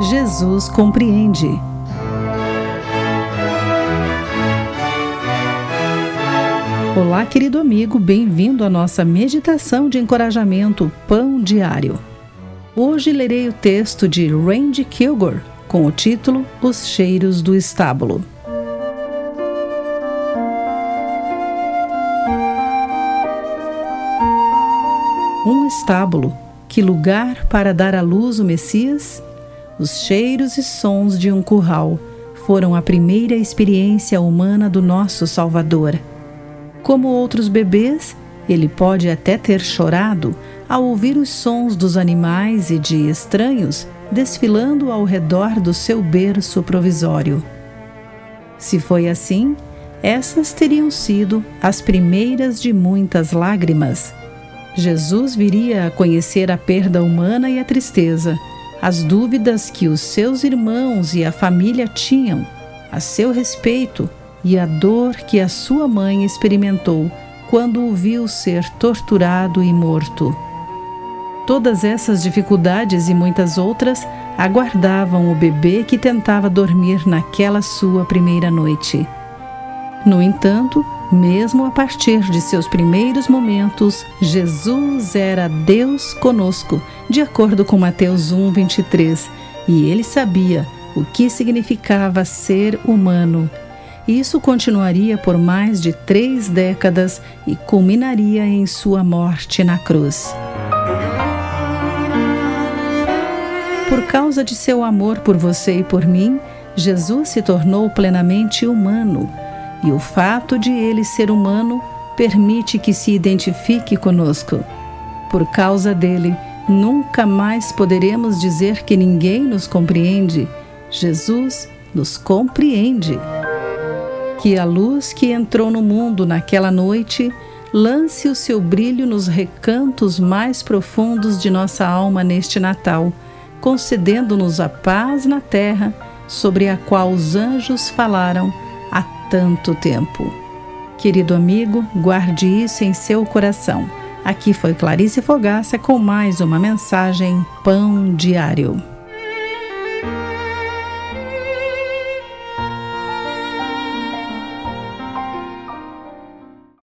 Jesus compreende. Olá, querido amigo, bem-vindo à nossa meditação de encorajamento Pão Diário. Hoje lerei o texto de Randy Kilgore com o título Os Cheiros do Estábulo. Um estábulo, que lugar para dar à luz o Messias? Os cheiros e sons de um curral foram a primeira experiência humana do nosso Salvador. Como outros bebês, ele pode até ter chorado ao ouvir os sons dos animais e de estranhos desfilando ao redor do seu berço provisório. Se foi assim, essas teriam sido as primeiras de muitas lágrimas. Jesus viria a conhecer a perda humana e a tristeza as dúvidas que os seus irmãos e a família tinham a seu respeito e a dor que a sua mãe experimentou quando o viu ser torturado e morto. Todas essas dificuldades e muitas outras aguardavam o bebê que tentava dormir naquela sua primeira noite. No entanto, mesmo a partir de seus primeiros momentos, Jesus era Deus conosco, de acordo com Mateus 1, 23, e ele sabia o que significava ser humano. Isso continuaria por mais de três décadas e culminaria em sua morte na cruz. Por causa de seu amor por você e por mim, Jesus se tornou plenamente humano e o fato de ele ser humano permite que se identifique conosco. Por causa dele, nunca mais poderemos dizer que ninguém nos compreende. Jesus nos compreende. Que a luz que entrou no mundo naquela noite lance o seu brilho nos recantos mais profundos de nossa alma neste Natal, concedendo-nos a paz na terra sobre a qual os anjos falaram tanto tempo. Querido amigo, guarde isso em seu coração. Aqui foi Clarice Fogaça com mais uma mensagem Pão Diário.